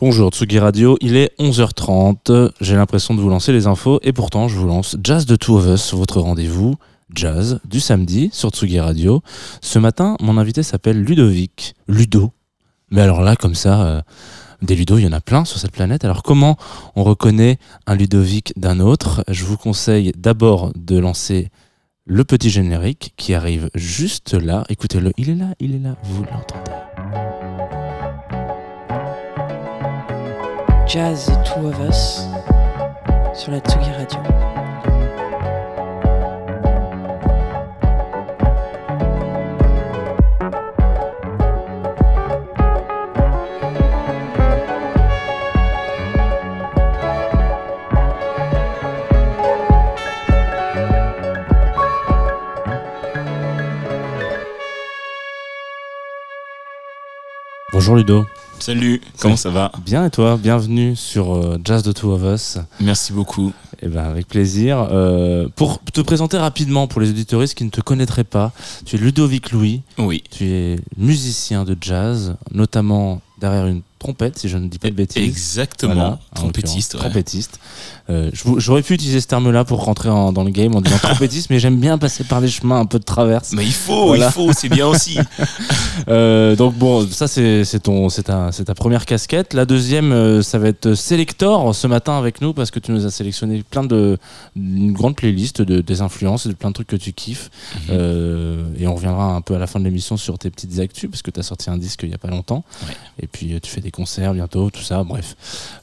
Bonjour Tsugi Radio, il est 11h30, j'ai l'impression de vous lancer les infos et pourtant je vous lance Jazz de Two of Us, votre rendez-vous jazz du samedi sur Tsugi Radio. Ce matin, mon invité s'appelle Ludovic, Ludo. Mais alors là, comme ça, euh, des Ludo, il y en a plein sur cette planète. Alors comment on reconnaît un Ludovic d'un autre? Je vous conseille d'abord de lancer le petit générique qui arrive juste là. Écoutez-le, il est là, il est là, vous l'entendez. Jazz The Two of Us sur la Tsugi Radio. Bonjour Ludo. Salut, comment ça va? Bien et toi? Bienvenue sur euh, Jazz The Two of Us. Merci beaucoup. Eh ben, avec plaisir. Euh, pour te présenter rapidement pour les auditoristes qui ne te connaîtraient pas, tu es Ludovic Louis. Oui. Tu es musicien de jazz, notamment derrière une trompette, si je ne dis pas de bêtises. Exactement, Voilà, trompettiste. ouais. Trompettiste. Euh, J'aurais pu utiliser ce terme-là pour rentrer en- dans le game en disant trompettiste, mais j'aime bien passer par des chemins un peu de traverse. Mais il faut, Voilà. il faut, c'est bien aussi. Euh, donc bon, ça c'est c'est ton c'est ta ta première casquette. La deuxième, euh, ça va être Selector ce matin avec nous parce que tu nous as sélectionné plein de une grande playlist de des influences et de plein de trucs que tu kiffes. Mhm. Euh, et on reviendra un peu à la fin de l'émission sur tes petites actus parce que tu as sorti un disque il y a pas longtemps. Ouais. Et puis tu fais des concerts bientôt, tout ça. Bref,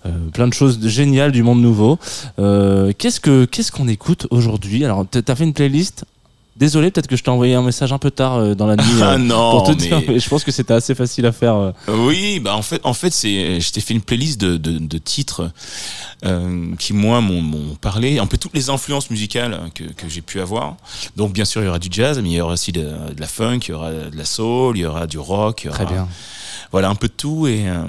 Euh, plein de choses géniales du monde nouveau. Euh, qu'est-ce que qu'est-ce qu'on écoute aujourd'hui? Alors tu as fait une playlist? Désolé, peut-être que je t'ai envoyé un message un peu tard euh, dans la nuit. euh, Ah non, pour te mais... dire, mais je pense que c'était assez facile à faire. euh. Oui, bah en fait, en fait, c'est, je t'ai fait une playlist de, de, de titres qui moi m'ont, m'ont parlé, un peu toutes les influences musicales que, que j'ai pu avoir. Donc bien sûr, il y aura du jazz, mais il y aura aussi de, de la funk, il y aura de la soul, il y aura du rock, il y aura, Très bien. Voilà un peu de tout et euh,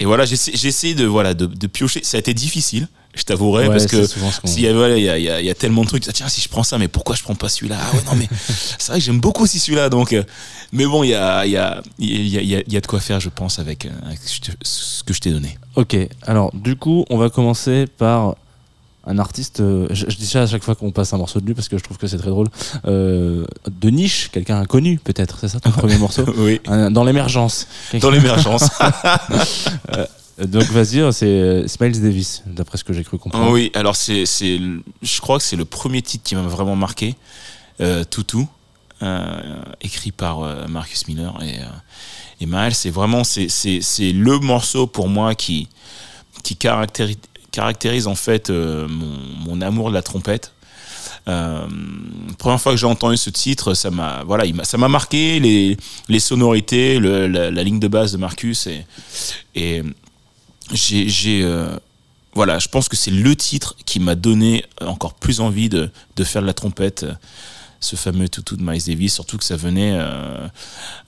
et voilà, j'essaie, j'essaie de voilà de, de piocher. Ça a été difficile, je t'avouerai, Ouais, parce que S'il y a, voilà, il y, a, y a- y a tellement de trucs. Ah, tiens, si je prends ça, mais pourquoi je prends pas celui-là? Ah ouais, non, mais c'est vrai que j'aime beaucoup aussi celui-là. Donc, euh, mais bon, il y a, il y, a, il y, a, de quoi faire, je pense, avec, euh, avec ce que je t'ai donné. Ok, alors du coup, on va commencer par un artiste. euh, je, je dis ça à chaque fois qu'on passe un morceau de lui parce que je trouve que c'est très drôle. euh, de niche, quelqu'un inconnu peut-être, c'est ça ton premier morceau Oui. Un- Dans l'émergence. Dans l'émergence. Euh, Donc vas-y, c'est euh, Smiles Davis, d'après ce que j'ai cru comprendre. oui, alors c'est, c'est, je crois que c'est le premier titre qui m'a vraiment marqué. Euh, Toutou, euh, écrit par Marcus Miller et, et Miles. C'est vraiment, c'est, c'est, c'est le morceau pour moi qui, qui caractérise, caractérise en fait euh, mon, amour de la trompette. Euh, première fois que j'ai entendu ce titre, ça m'a voilà, ça m'a marqué les, les sonorités, la, ligne de base de Marcus et, et j'ai euh, voilà, je pense que c'est le titre qui m'a donné encore plus envie de, de faire de la trompette. euh, Ce fameux toutou de Miles Davis, surtout que ça venait euh,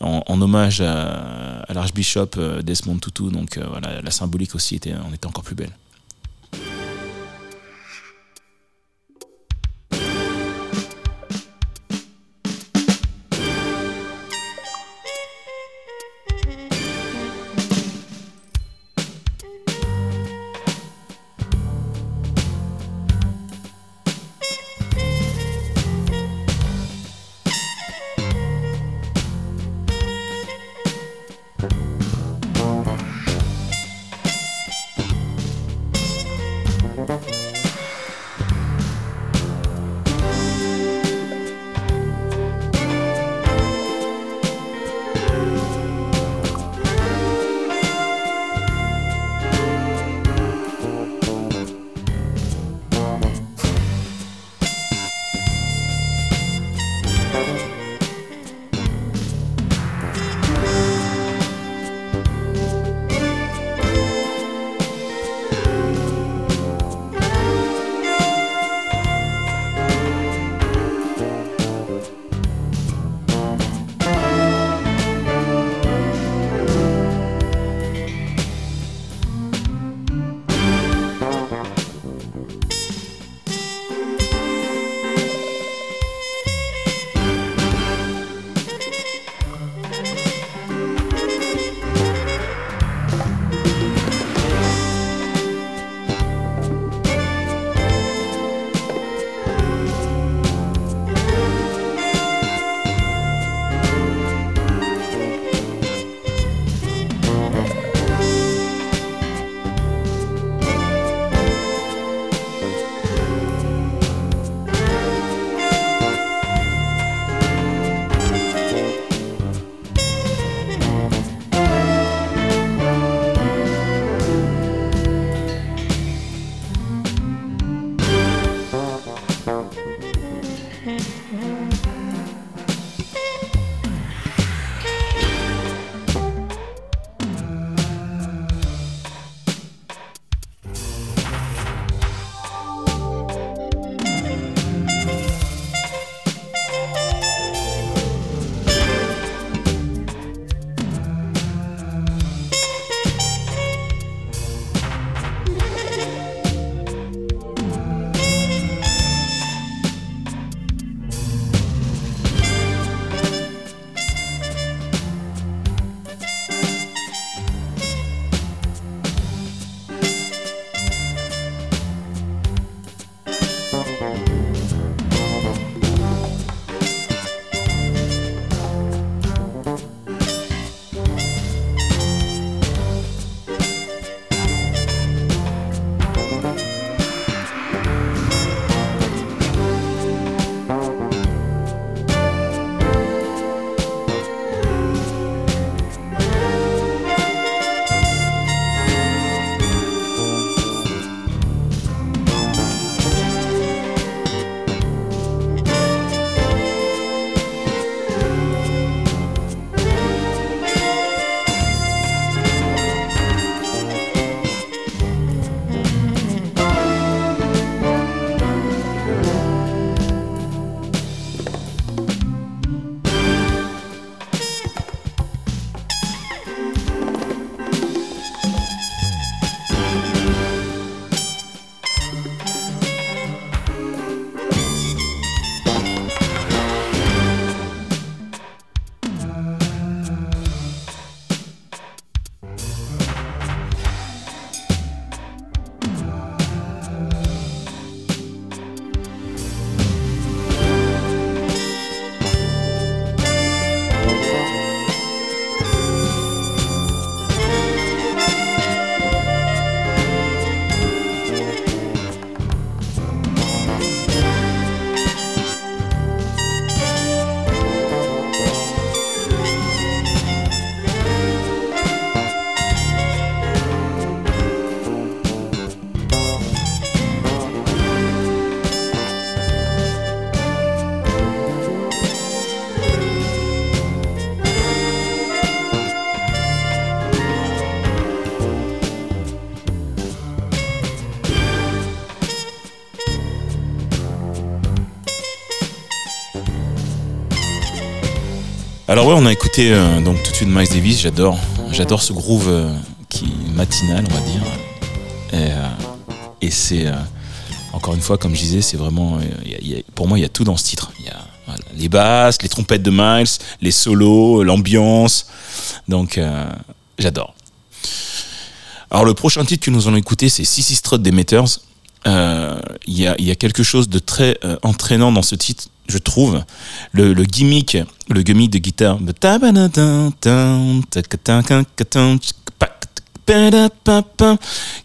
en, hommage à, à l'archbishop euh, Desmond Tutu, donc euh, voilà, la symbolique aussi était, en était encore plus belle. Alors ouais, on a écouté euh, donc tout de suite Miles Davis, j'adore. J'adore ce groove euh, qui est matinal, on va dire. Et, euh, c'est encore une fois, comme je disais, c'est vraiment, pour moi, il y a tout dans ce titre. Il y a les basses, les trompettes de Miles, les solos, l'ambiance. Donc j'adore. Alors le prochain titre que nous allons écouter, c'est Sissy Strut des Meters. Il y, a, quelque chose de très entraînant dans ce titre, je trouve. Le, gimmick, le gimmick de guitare,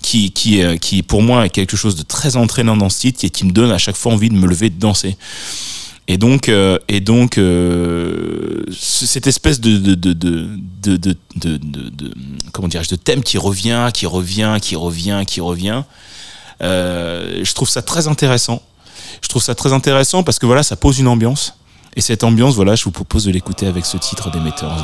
qui, qui, euh, qui pour moi est quelque chose de très entraînant dans ce titre et qui me donne à chaque fois envie de me lever de danser. Et donc, euh, et donc euh, cette espèce de, de, de, de, de, comment de thème qui revient, qui revient, qui revient, qui revient, je trouve ça très intéressant. Je trouve ça très intéressant parce que voilà, ça pose une ambiance. Et cette ambiance, voilà, je vous propose de l'écouter avec ce titre des Metteurs.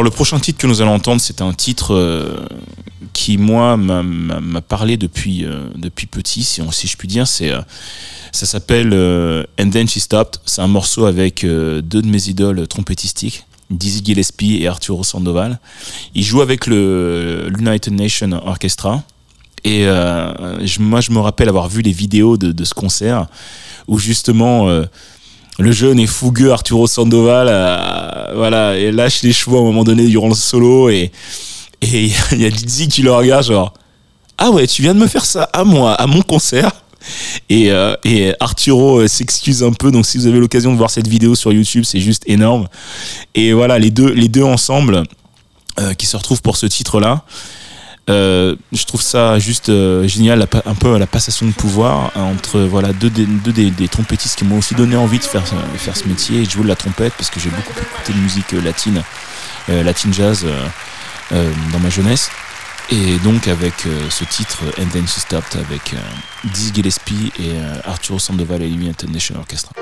Alors le prochain titre que nous allons entendre, c'est un titre euh, qui moi m'a- parlé depuis euh, depuis petit, si, je puis dire. Euh, ça s'appelle And Then She Stopped. C'est un morceau avec deux de mes idoles trompettistiques, Dizzy Gillespie et Arturo Sandoval. Ils jouent avec le l'United Nations Orchestra. Et moi, je me rappelle avoir vu les vidéos de, ce concert où justement le jeune et fougueux Arturo Sandoval euh, voilà, et lâche les chevaux à un moment donné durant le solo et il y a Dizzy qui le regarde genre ah ouais tu viens de me faire ça à moi à mon concert et, euh, et Arturo euh, s'excuse un peu donc si vous avez l'occasion de voir cette vidéo sur YouTube c'est juste énorme. Et voilà les deux les deux ensemble qui se retrouvent pour ce titre là euh, je trouve ça juste euh, génial, un peu la passation de pouvoir hein, entre voilà deux, des, deux des, des trompettistes qui m'ont aussi donné envie de faire, de faire ce métier et de jouer de la trompette parce que j'ai beaucoup écouté de musique euh, latine, euh, latine jazz euh, euh, dans ma jeunesse. Et donc avec euh, ce titre And Then She Stopped avec euh, Dizzy Gillespie et euh, Arturo Sandoval et United National Orchestra.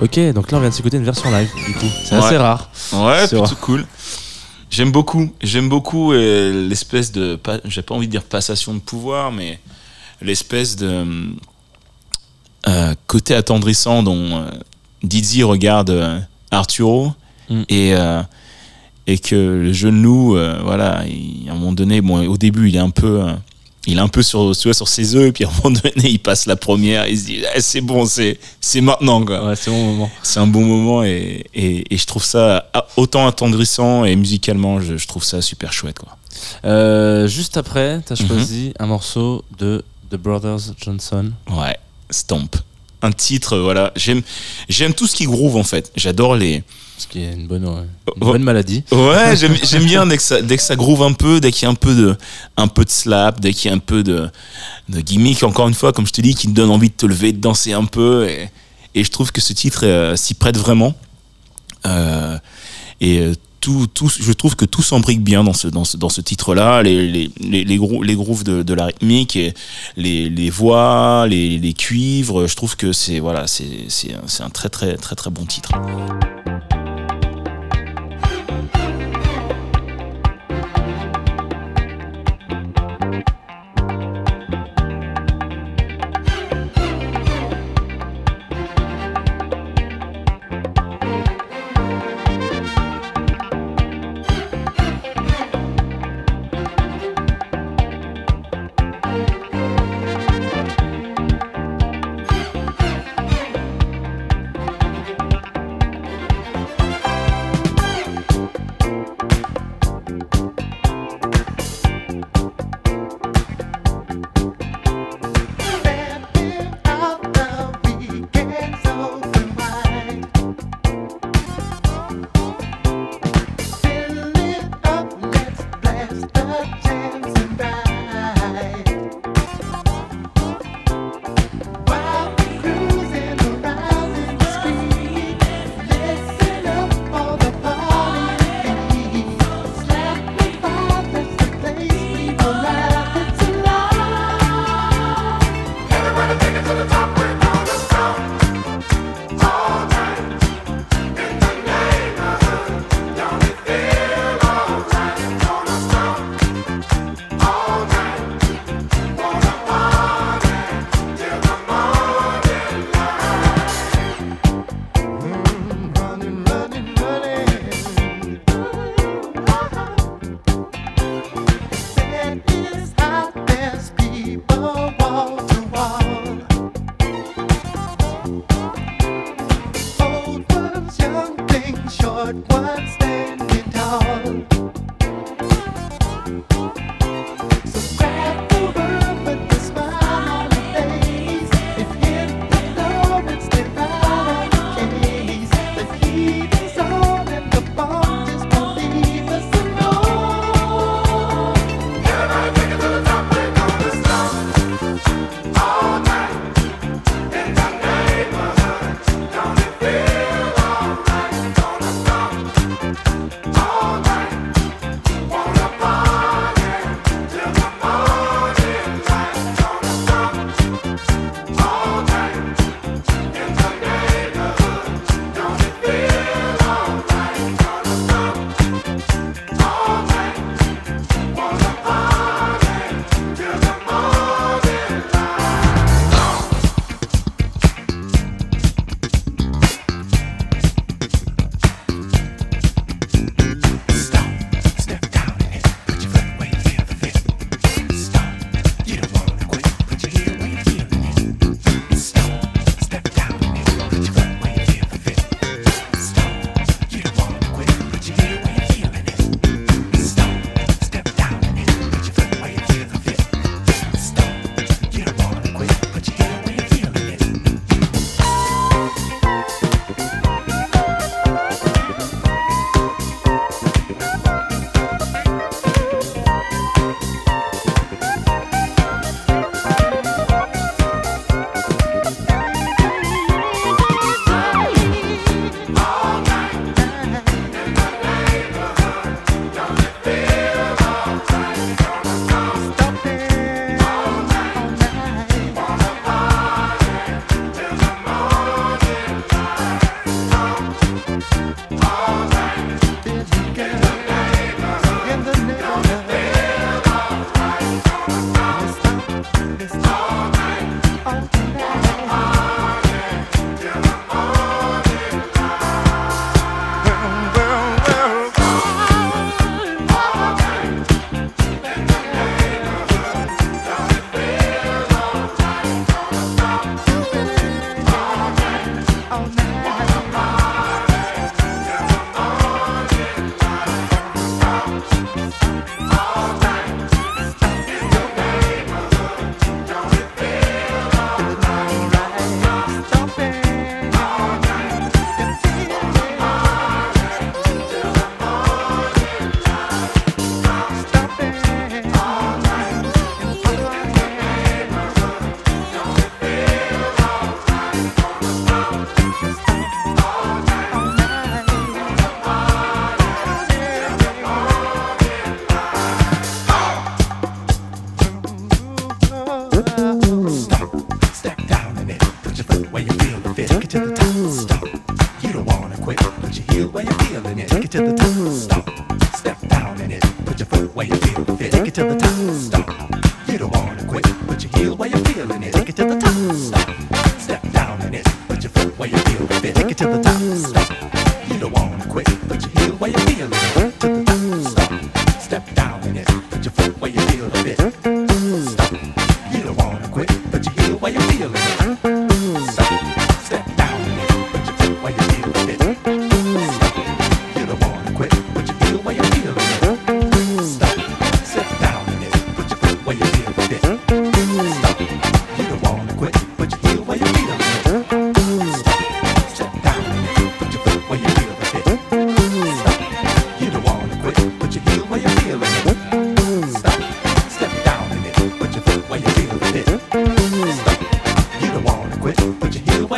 Ok, donc là on vient de s'écouter une version live, du coup. C'est Ouais. assez rare. Ouais, C'est cool. J'aime beaucoup, j'aime beaucoup euh, l'espèce de, pas- j'ai pas envie de dire passation de pouvoir, mais l'espèce de euh, côté attendrissant dont euh, Dizzy regarde euh, Arturo Mm. et et que le jeune loup, voilà, il- à un moment donné, bon, au début, il est un peu, il est un peu sur, tu vois, sur ses œufs, et puis à un moment donné, il passe la première, il se dit, Ah, c'est bon, c'est, c'est maintenant, quoi Ouais, c'est bon moment. c'est un bon moment et, et, et je trouve ça autant attendrissant et musicalement je, je trouve ça super chouette quoi. Euh, juste après, t'as Mhm. choisi un morceau de The Brothers Johnson. Ouais, Stomp. Un titre, voilà, j'aime j'aime tout ce qui groove en fait. J'adore les Ce qui est une bonne, euh, une Oh. bonne maladie. Ouais, j'aime bien dès que ça dès que ça groove un peu, dès qu'il y a un peu de un peu de slap, dès qu'il y a un peu de de gimmick encore une fois comme je te dis qui te donne envie de te lever, de danser un peu et, et je trouve que ce titre euh, s'y prête vraiment. Euh, et tout, tout, je trouve que tout s'embrique bien dans ce, dans ce, dans ce titre-là. Les, les, les, les, grou- les grooves de, de la rythmique, et les, les voix, les, les cuivres, je trouve que c'est voilà, c'est c'est un, c'est un très très très très bon titre.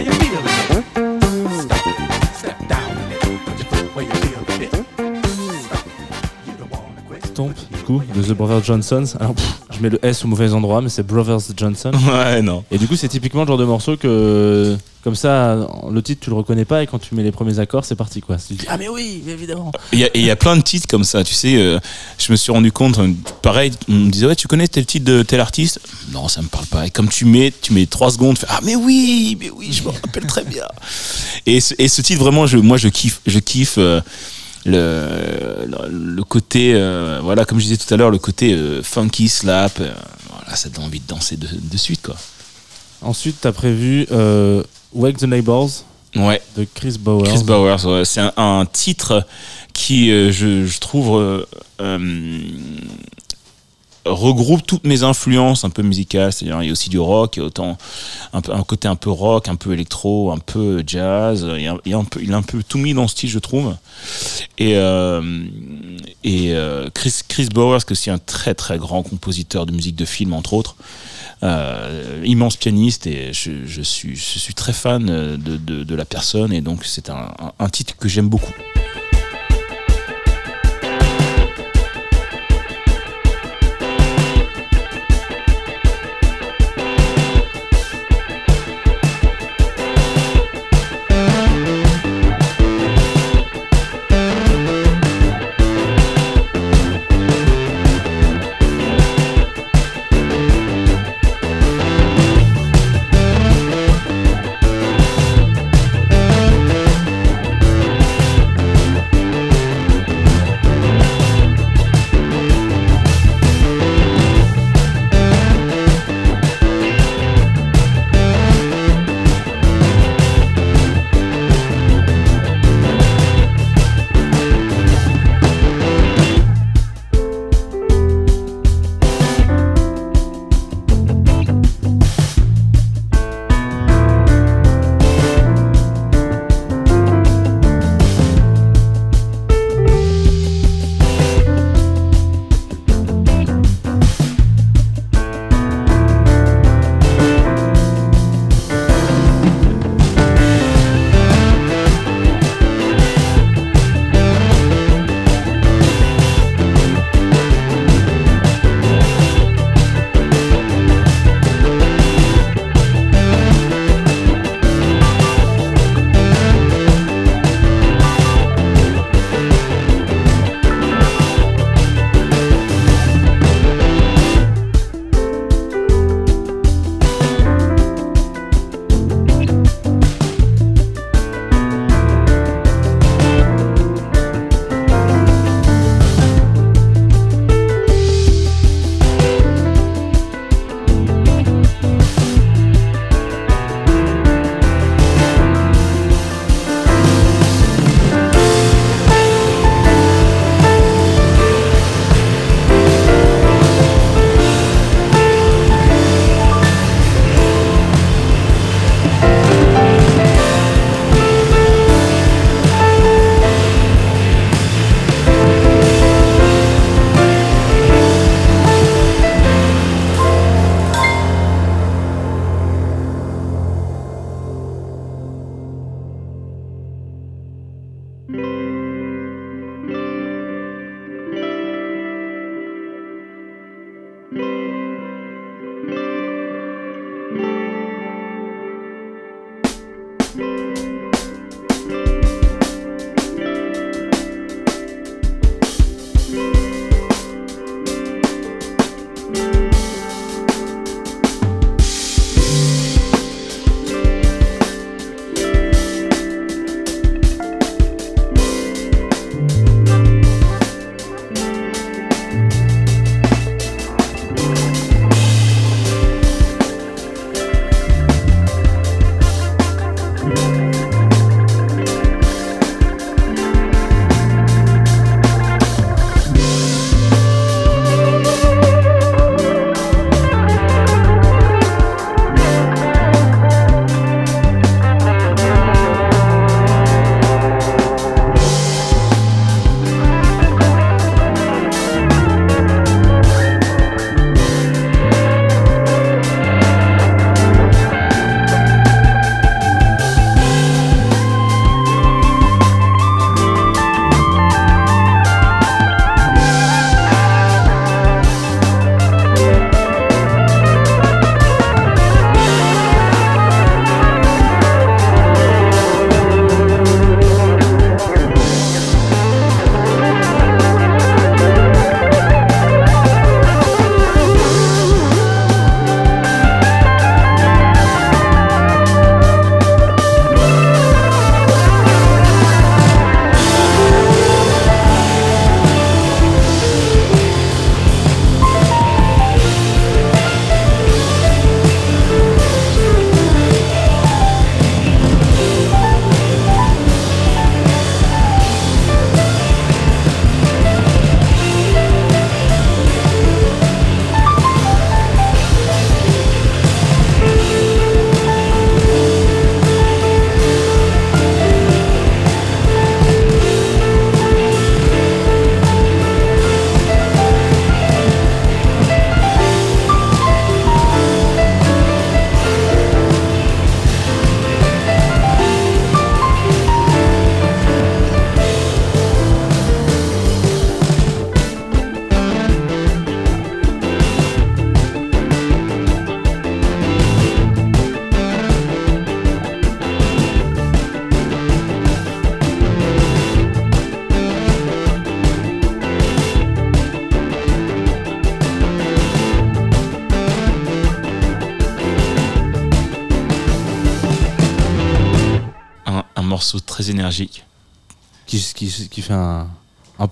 Where you're feeling it? Stop. Step down in it, put your foot where you feel the fit. Stop. You don't wanna quit. Stomp, du coup, de The Brothers Johnson. Alors, pff, je mets le S au mauvais endroit, mais c'est Brothers Johnson. Ouais, non. Et du coup, c'est typiquement le genre de morceau que, comme ça, le titre, tu le reconnais pas, et quand tu mets les premiers accords, c'est parti, quoi. Tu te dis, ah, mais oui, évidemment. Il y, a- et il y a plein de titres comme ça, tu sais. euh, je me suis rendu compte, euh, pareil, on me disait, ouais, tu connais tel titre de tel artiste? Non, ça me parle pas. Et comme tu mets, tu mets trois secondes, tu fais, ah, mais oui, mais oui, je me rappelle très bien. Et ce, et ce titre, vraiment, je, moi, je kiffe. Je kiffe. euh, le, le, côté, euh, voilà, comme je disais tout à l'heure, le côté euh, funky slap, euh, voilà, ça donne envie de danser de, de suite, quoi. Ensuite, t'as prévu euh, Wake the Neighbors Ouais. de Chris Bowers. Chris Bowers, ouais. c'est un, un titre qui, euh, je, je trouve, regroupe toutes mes influences un peu musicales. C'est-à-dire, il y a aussi du rock, il y a autant un, côté un peu rock, un peu électro, un peu jazz. Il, a, un peu, tout mis dans ce style, je trouve. Et, euh, euh, Chris, Chris Bowers, qui est aussi un très très grand compositeur de musique de film, entre autres. Euh, immense pianiste et je, suis, très fan de, la personne et donc c'est un titre que j'aime beaucoup.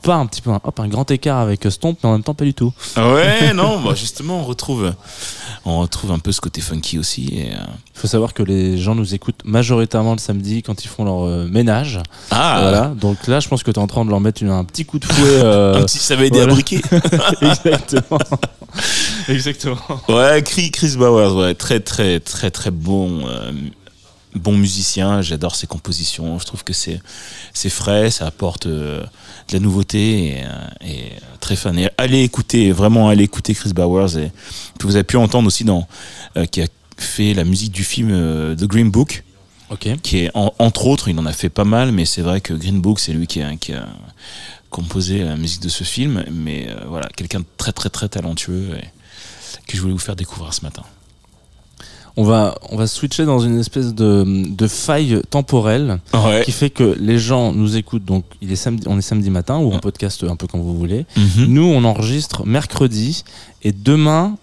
Pas un petit peu, un, hop, un grand écart avec Stomp, mais en même temps pas du tout. Ouais, non, bah justement, on retrouve, on retrouve un peu ce côté funky aussi. Et, euh, Il faut savoir que les gens nous écoutent majoritairement le samedi quand ils font leur euh, ménage. Ah, Voilà. Donc là, je pense que tu es en train de leur mettre une- un petit coup de fouet. euh, petit, ça va aider voilà. à briquer. Exactement. Exactement. Ouais, Chris, Chris Bowers, ouais, très très très très bon, euh, bon musicien. J'adore ses compositions. Je trouve que c'est c'est frais, ça apporte euh, de la nouveauté et, euh, et, euh, très fan. Et allez écouter, vraiment allez écouter Chris Bowers et que vous avez pu entendre aussi dans euh, qui a fait la musique du film euh, The Green Book, Ok. qui est en- entre autres, il en a fait pas mal, mais c'est vrai que Green Book, c'est lui qui a, qui a composé la musique de ce film. Mais euh, voilà, quelqu'un de très très très talentueux et que je voulais vous faire découvrir ce matin. On va, on va switcher dans une espèce de, de faille temporelle Ouais. qui fait que les gens nous écoutent. Donc, il est samedi, on est samedi matin ou en podcast un peu quand vous voulez. Mhm. Nous, on enregistre mercredi et demain,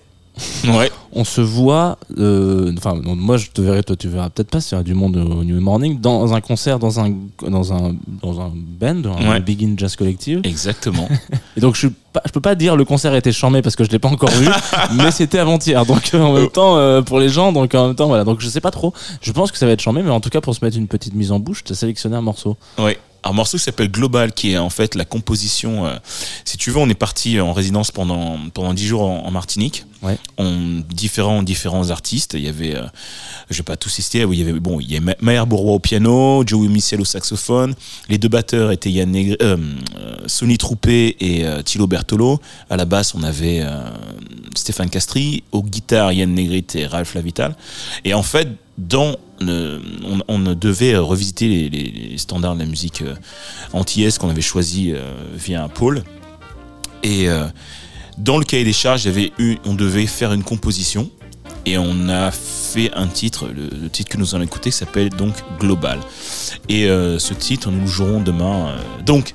Ouais. on se voit. euh, Enfin, moi, je te verrai, toi, tu verras peut-être pas s'il y a du monde au New Morning dans un concert, dans un dans un dans un band, un Ouais. Begin Jazz Collective. Exactement. Et donc, je suis pas, je peux pas dire le concert a été charmé parce que je l'ai pas encore vu, mais c'était avant-hier. Donc, euh, en même temps, euh, pour les gens, donc en même temps, voilà. Donc, je sais pas trop. Je pense que ça va être charmé, mais en tout cas, pour se mettre une petite mise en bouche, tu as sélectionné un morceau. ouais. Un morceau qui s'appelle Global, qui est en fait la composition. euh, si tu veux, on est parti en résidence pendant pendant dix jours en, en Martinique. Ouais. On différents différents artistes. Il y avait, euh, je vais pas tous citer. Il y avait bon, il y a Ma- Maher Bourrois au piano, Joey Michel au saxophone. Les deux batteurs étaient Yann euh, euh, Sonny Troupé et Thilo Bertolo. À la basse, on avait Stéphane Castri. Au guitare, Yann Negrit et Ralph Lavital. Et en fait, dans on, on devait revisiter les, standards de la musique euh, antillaise qu'on avait choisi euh, via un pôle. Et euh, dans le cahier des charges, eu, on devait faire une composition. Et on a fait un titre, le, titre que nous allons écouter s'appelle donc Global. Et euh, ce titre, nous le jouerons demain. euh, donc,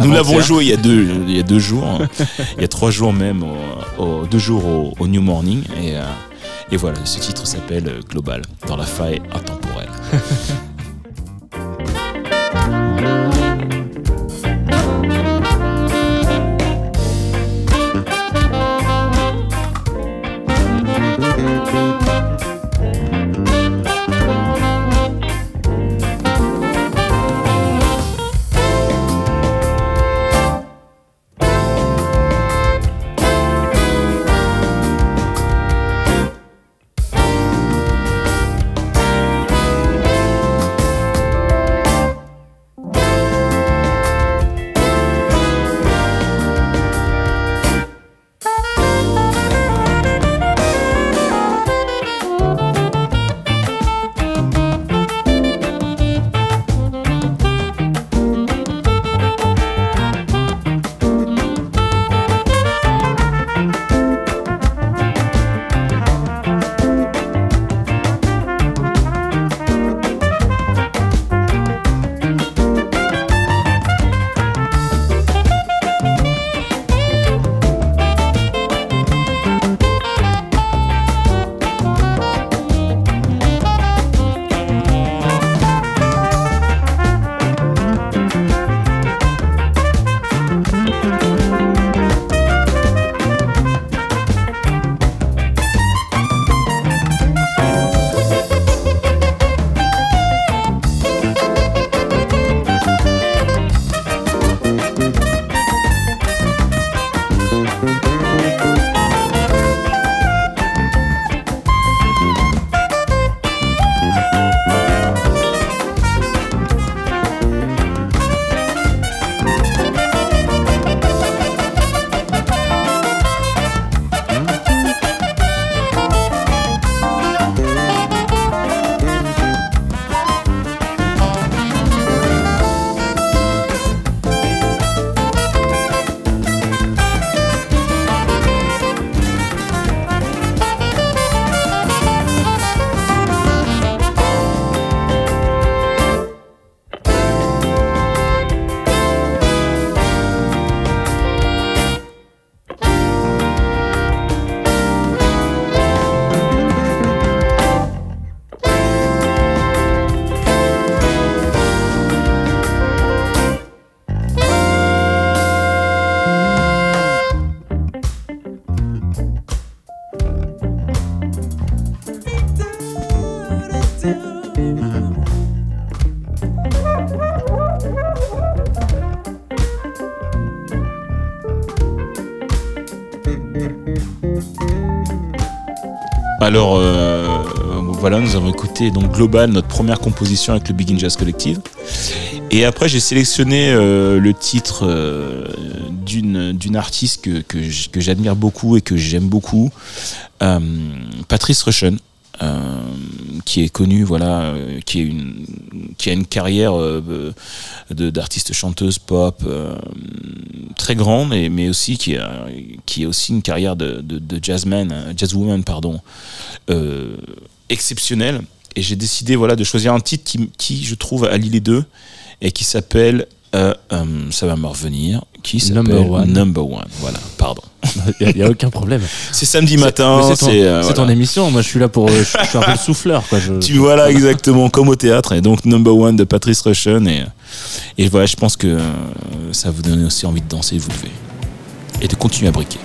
nous l'avons joué il y a deux, il y a deux jours, il y a trois jours même, au, au- deux jours au, au New Morning. Et, euh, et voilà, ce titre s'appelle Global, dans la faille intemporelle. Alors euh, voilà, nous avons écouté donc Global, notre première composition avec le Begin Jazz Collective. Et après, j'ai sélectionné euh, le titre euh, d'une artiste que, j'admire beaucoup et que j'aime beaucoup, Patrice Rushen. qui est connue, voilà, qui est une, qui a une carrière d'artiste chanteuse pop très grande, et, mais aussi qui a, qui aussi une carrière de, de, de jazzman, euh, jazzwoman, pardon, euh, exceptionnelle. Et j'ai décidé, voilà, de choisir un titre qui, qui je trouve, allie les deux et qui s'appelle, euh, euh, ça va me revenir, qui s'appelle Number One. Number One. Voilà, pardon. Il n'y a, aucun problème. C'est samedi matin, c'est ton, euh, ton émission. Moi, je suis là pour. Je, je suis un peu le souffleur, quoi. Je, Tu voilà exactement comme au théâtre et donc Number One de Patrice Rushen et et voilà je pense que euh, ça vous donne aussi envie de danser vous devez et de continuer à briquer.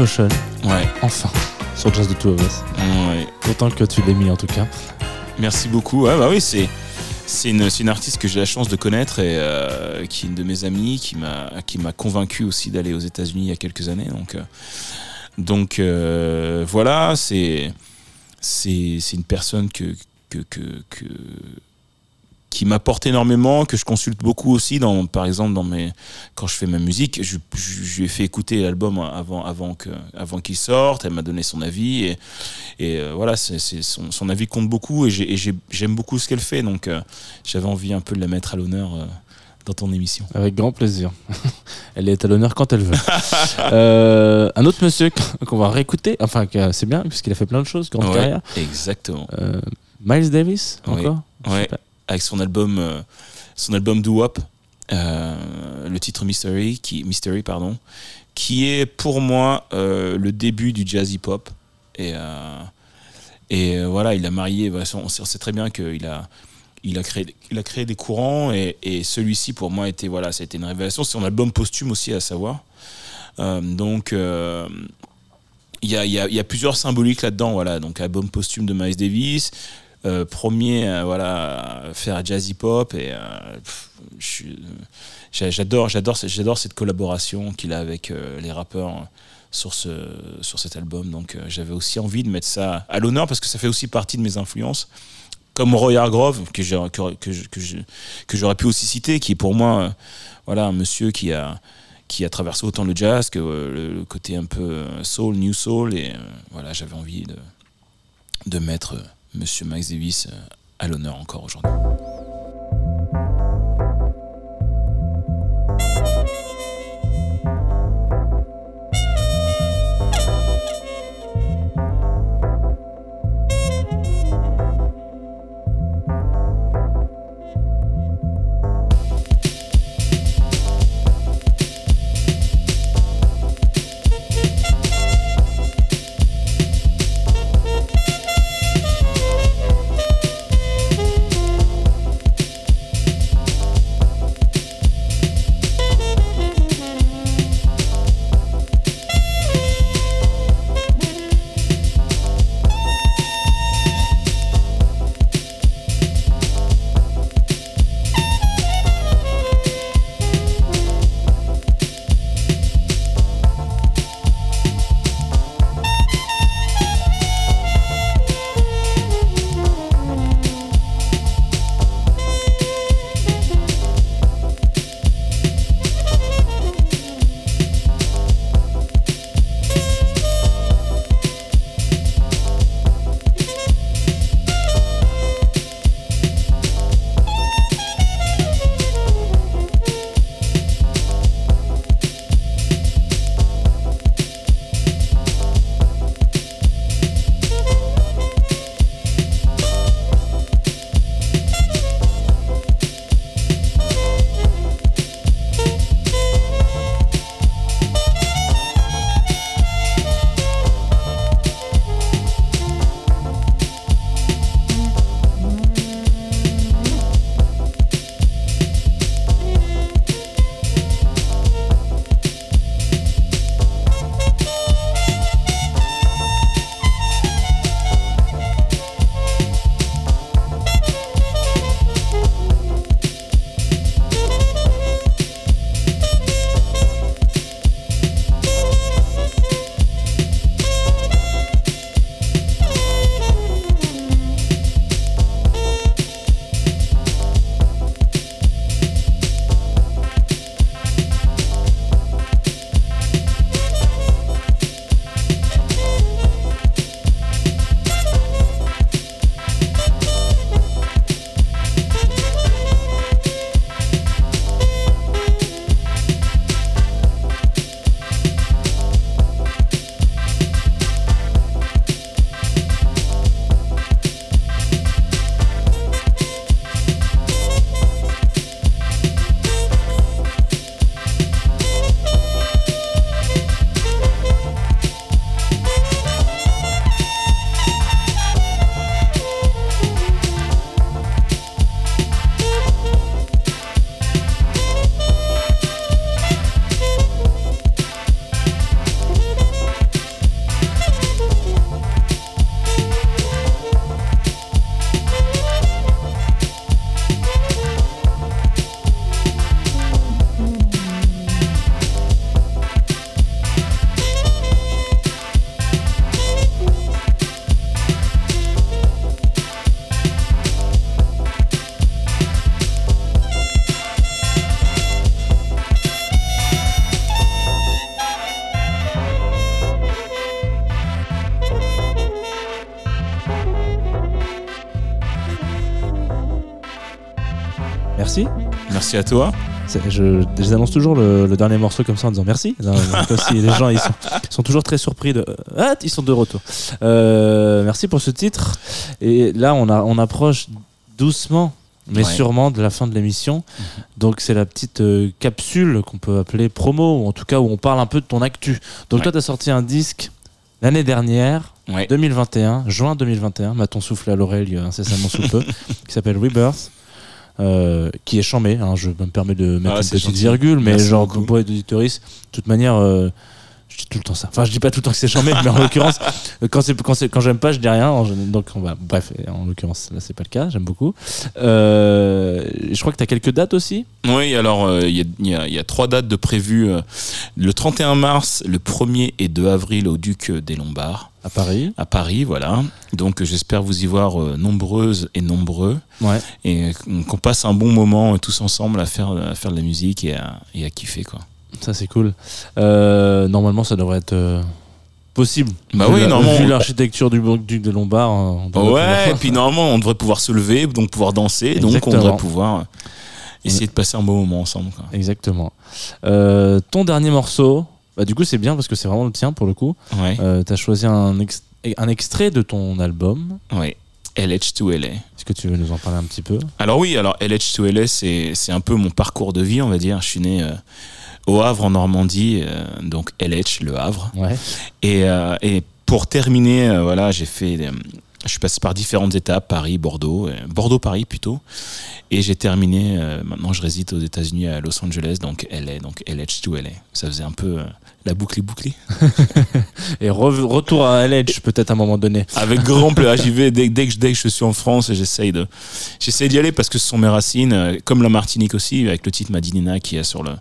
Russian, Ouais, enfin, sur Jazz de Two of Us. ouais. Autant que tu l'aies mis en tout cas. Merci beaucoup. Ouais, bah oui, c'est c'est une, une artiste que j'ai la chance de connaître et euh, qui est une de mes amies, qui m'a convaincu aussi d'aller aux États-Unis il y a quelques années. Donc euh, donc euh, voilà, c'est une personne que que que, que qui m'apporte énormément, que je consulte beaucoup aussi, dans, par exemple dans mes, quand je fais ma musique, je, je, je lui ai fait écouter l'album avant, avant, que, avant qu'il sorte, elle m'a donné son avis, et, et euh, voilà, c'est, son, son avis compte beaucoup, et, j'ai- et j'ai- j'aime beaucoup ce qu'elle fait, donc euh, j'avais envie un peu de la mettre à l'honneur euh, dans ton émission. Avec grand plaisir. elle est à l'honneur quand elle veut. Euh, un autre monsieur qu'on va réécouter, enfin c'est bien puisqu'il a fait plein de choses, grande Ouais, carrière. Exactement. Euh, Miles Davis, Oui. encore? Ouais. Avec son album euh, son album Do Wop euh, le titre Mystery qui Mystery pardon qui est pour moi euh, le début du jazz hip hop et et voilà il a marié on sait, très bien qu'il a il a créé il a créé des courants et, et celui-ci pour moi était voilà ça a été une révélation. C'est son album posthume aussi à savoir. Donc il y a, y, y a plusieurs symboliques là-dedans voilà. Donc album posthume de Miles Davis euh, premier euh, voilà à faire jazz hip hop et euh, j'adore j'adore j'adore cette collaboration qu'il a avec les rappeurs sur ce sur cet album. Donc j'avais aussi envie de mettre ça à l'honneur parce que ça fait aussi partie de mes influences. Comme Roy Hargrove que j'ai que, que, que, j'aurais pu aussi citer qui est pour moi voilà un monsieur qui a qui a traversé autant le jazz que le, côté un peu soul new soul. Et voilà j'avais envie de de mettre Monsieur Max Davis euh, à l'honneur encore aujourd'hui. Merci à toi. Je, je les annonce toujours le, le dernier morceau comme ça en disant merci. Non, donc aussi, les gens ils sont, ils sont toujours très surpris de. Ah, ils sont de retour. Euh, merci pour ce titre. Et là, on, a, on approche doucement, mais Ouais. sûrement de la fin de l'émission. Donc c'est la petite euh, capsule qu'on peut appeler promo, ou en tout cas où on parle un peu de ton actu. Donc Ouais. toi, tu as sorti un disque l'année dernière. Ouais. 2021, juin 2021, m'a-t-on soufflé à l'oreille euh, incessamment sous peu, qui s'appelle Rebirth, euh, qui est chambé. hein, je me permets de mettre Ah, une petite virgule, mais genre, pour être auditeuriste, de toute manière, euh, dis tout le temps ça. Enfin, je dis pas tout le temps que c'est chambé, mais en l'occurrence, euh, quand, quand, quand j'aime pas, je dis rien. donc, on va, bref, en l'occurrence, là, c'est pas le cas, j'aime beaucoup. Euh, je crois que tu as quelques dates aussi? Oui, alors euh, il y, a, il y il y a trois dates de prévues. euh, le 31 mars, le 1er et 2 avril au Duc des Lombards, À Paris. à Paris, voilà. Donc euh, j'espère vous y voir euh, nombreuses et nombreux. Ouais. Et qu'on passe un bon moment euh, tous ensemble à faire, à faire de la musique et à, et à kiffer, quoi. Ça, c'est cool. Euh, normalement, ça devrait être euh, possible. Bah Vu oui, la- normalement. Vu l'architecture du Duc de Lombard. euh, on devrait Ouais, et puis normalement, on devrait pouvoir se lever, donc pouvoir danser, donc on devrait pouvoir euh, essayer de passer un bon moment ensemble. Quoi. Exactement. Euh, ton dernier morceau, bah, du coup, c'est bien parce que c'est vraiment le tien pour le coup. Ouais, Euh, tu as choisi un, ex- un extrait de ton album. ouais. LH to LA. Est-ce que tu veux nous en parler un petit peu? Alors oui, alors LH to LA, c'est c'est un peu mon parcours de vie, on va dire. Je suis né euh, au Havre, en Normandie, euh, donc LH, le Havre. Ouais. Et, euh, et pour terminer, euh, voilà, j'ai fait. Je suis passé par différentes étapes, Paris, Bordeaux, euh, Bordeaux-Paris plutôt. Et j'ai terminé, euh, maintenant je réside aux États-Unis, à Los Angeles, donc LA, donc LH to LA. Ça faisait un peu euh, la boucle est bouclée. Et re- retour à LH peut-être à un moment donné. Avec grand plaisir, j'y vais dès, dès que, dès que je suis en France, j'essaye de, j'essaye d'y aller parce que ce sont mes racines, comme la Martinique aussi, avec le titre Madinina qui est sur le,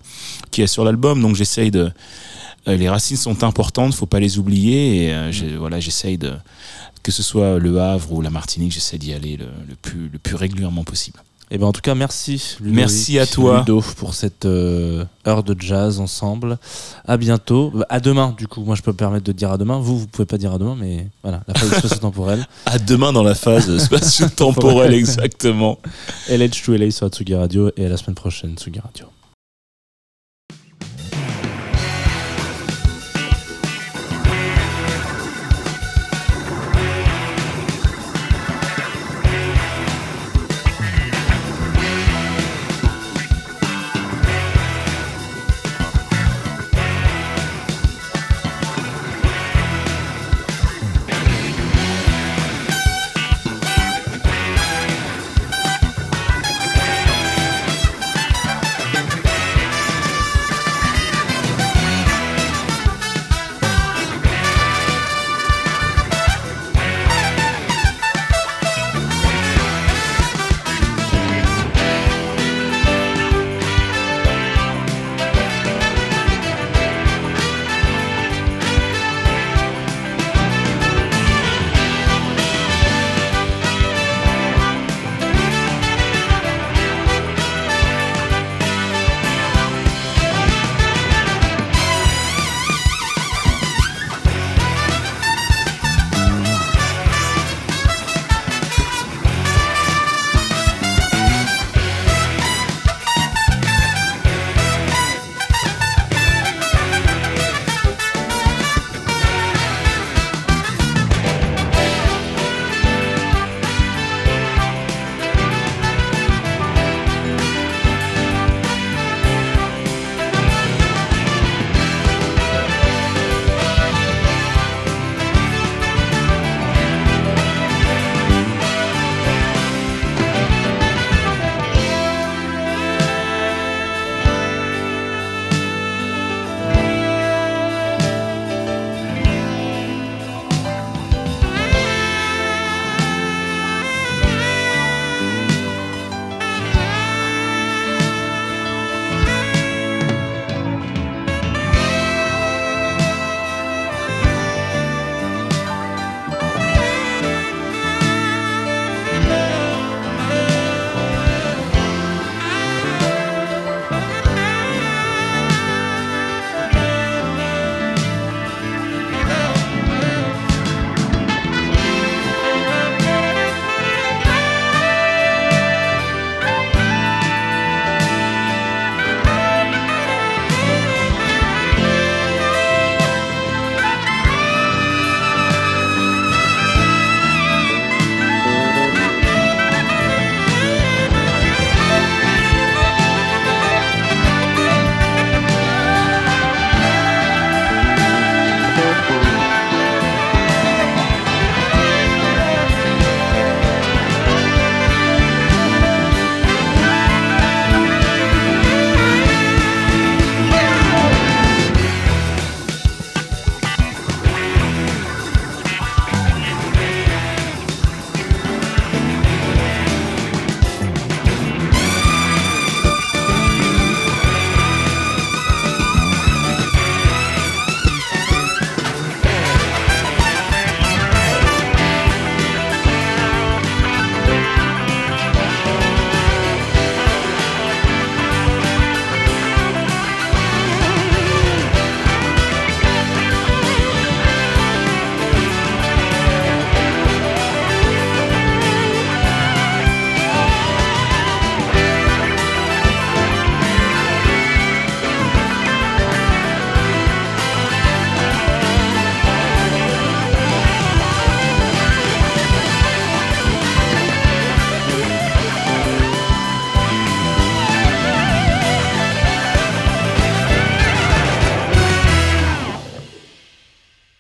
qui est sur l'album. Donc j'essaye de, les racines sont importantes, faut pas les oublier. Et euh, voilà, j'essaye de, que ce soit le Havre ou la Martinique, j'essaie d'y aller le, le plus, le plus régulièrement possible. Et ben en tout cas, merci. Ludovic, Merci à toi. Ludo, pour cette euh, heure de jazz ensemble. À bientôt. Bah, À demain, du coup. Moi, je peux me permettre de dire à demain. Vous, vous pouvez pas dire à demain, mais voilà, la phase spatio-temporelle. À demain dans la phase spatio-temporelle, exactement. LH to LA sur Tsugi Radio et à la semaine prochaine, Tsugi Radio.